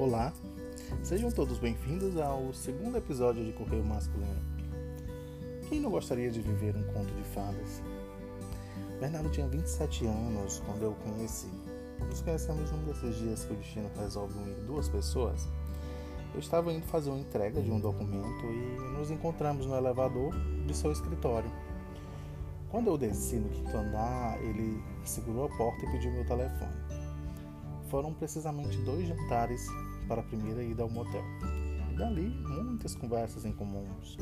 Olá, sejam todos bem-vindos ao segundo episódio de Correio Masculino. Quem não gostaria de viver um conto de fadas? Bernardo tinha 27 anos quando eu o conheci. Nos conhecemos num desses dias que o destino resolve unir duas pessoas. Eu estava indo fazer uma entrega de um documento e nos encontramos no elevador de seu escritório. Quando eu desci no quinto andar, ele segurou a porta e pediu meu telefone. Foram precisamente dois jantares para a primeira ida ao motel. E dali, muitas conversas em comuns.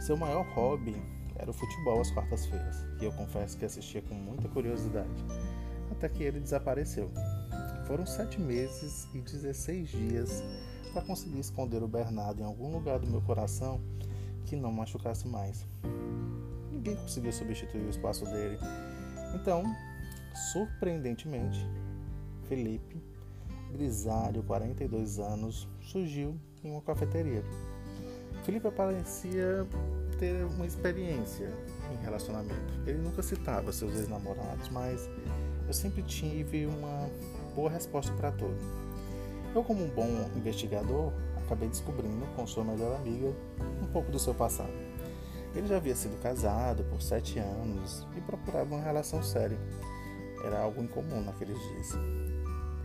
Seu maior hobby era o futebol às quartas-feiras, que eu confesso que assistia com muita curiosidade, até que ele desapareceu. Foram sete meses e 16 dias para conseguir esconder o Bernardo em algum lugar do meu coração que não machucasse mais ninguém conseguiu substituir o espaço dele. Então, surpreendentemente, Felipe, grisalho, 42 anos, surgiu em uma cafeteria. Felipe parecia ter uma experiência em relacionamento. Ele nunca citava seus ex-namorados, mas eu sempre tive uma boa resposta para tudo. Eu, como um bom investigador, acabei descobrindo com sua melhor amiga um pouco do seu passado. Ele já havia sido casado por sete anos e procurava uma relação séria. Era algo incomum naqueles dias.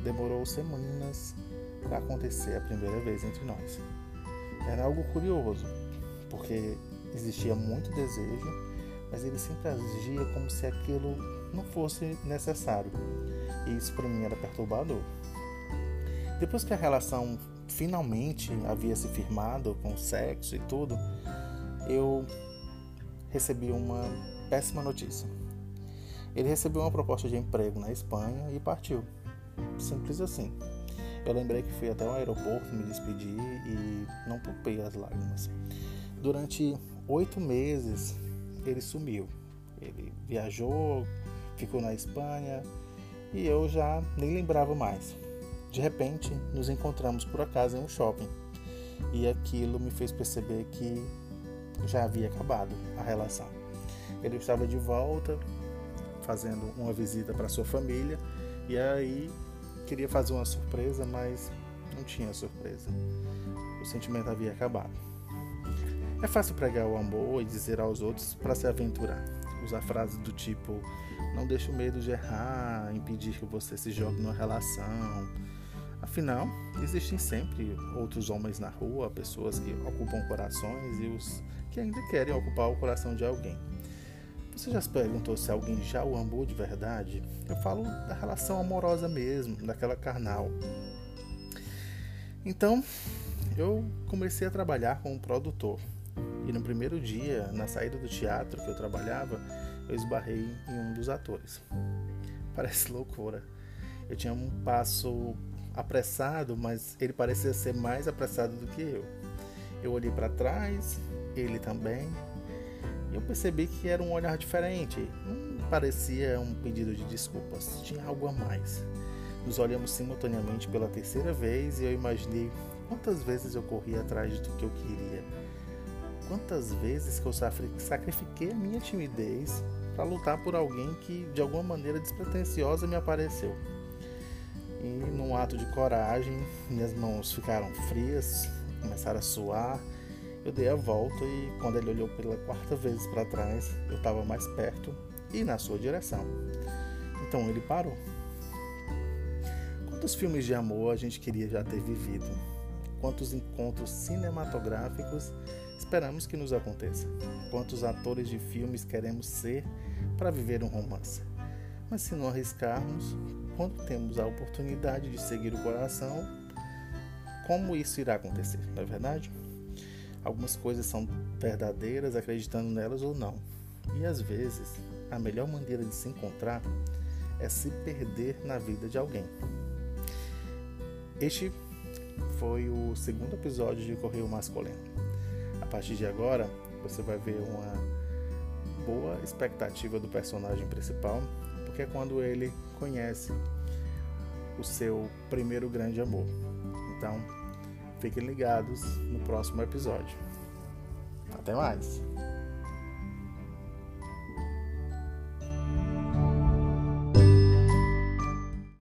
Demorou semanas para acontecer a primeira vez entre nós. Era algo curioso, porque existia muito desejo, mas ele sempre agia como se aquilo não fosse necessário. E isso para mim era perturbador. Depois que a relação finalmente havia se firmado com sexo e tudo, eu recebi uma péssima notícia. Ele recebeu uma proposta de emprego na Espanha e partiu. Simples assim. Eu lembrei que fui até o aeroporto me despedir e não poupei as lágrimas. Durante oito meses ele sumiu. Ele viajou, ficou na Espanha e eu já nem lembrava mais. De repente, nos encontramos por acaso em um shopping e aquilo me fez perceber que já havia acabado a relação. Ele estava de volta, fazendo uma visita para sua família, e aí queria fazer uma surpresa, mas não tinha surpresa. O sentimento havia acabado. É fácil pregar o amor e dizer aos outros para se aventurar. Usar frases do tipo: Não deixe o medo de errar, impedir que você se jogue numa relação Afinal, existem sempre outros homens na rua, pessoas que ocupam corações e os que ainda querem ocupar o coração de alguém. Você já se perguntou se alguém já o amou de verdade? Eu falo da relação amorosa mesmo, daquela carnal. Então, eu comecei a trabalhar como produtor. E no primeiro dia, na saída do teatro que eu trabalhava, eu esbarrei em um dos atores. Parece loucura. Eu tinha um passo apressado, mas ele parecia ser mais apressado do que eu. Eu olhei para trás, ele também, eu percebi que era um olhar diferente. Não parecia um pedido de desculpas, tinha algo a mais. Nos olhamos simultaneamente pela terceira vez e eu imaginei quantas vezes eu corri atrás do que eu queria. Quantas vezes que eu sacrifiquei a minha timidez para lutar por alguém que de alguma maneira despretensiosa me apareceu. E num ato de coragem, minhas mãos ficaram frias, começaram a suar. Eu dei a volta e quando ele olhou pela quarta vez para trás, eu estava mais perto e na sua direção. Então ele parou. Quantos filmes de amor a gente queria já ter vivido? Quantos encontros cinematográficos esperamos que nos aconteça? Quantos atores de filmes queremos ser para viver um romance? Mas se não arriscarmos, quando temos a oportunidade de seguir o coração, como isso irá acontecer, não é verdade? Algumas coisas são verdadeiras acreditando nelas ou não. E às vezes, a melhor maneira de se encontrar é se perder na vida de alguém. Este foi o segundo episódio de Correio Masculino. A partir de agora, você vai ver uma boa expectativa do personagem principal que é quando ele conhece o seu primeiro grande amor. Então, fiquem ligados no próximo episódio. Até mais!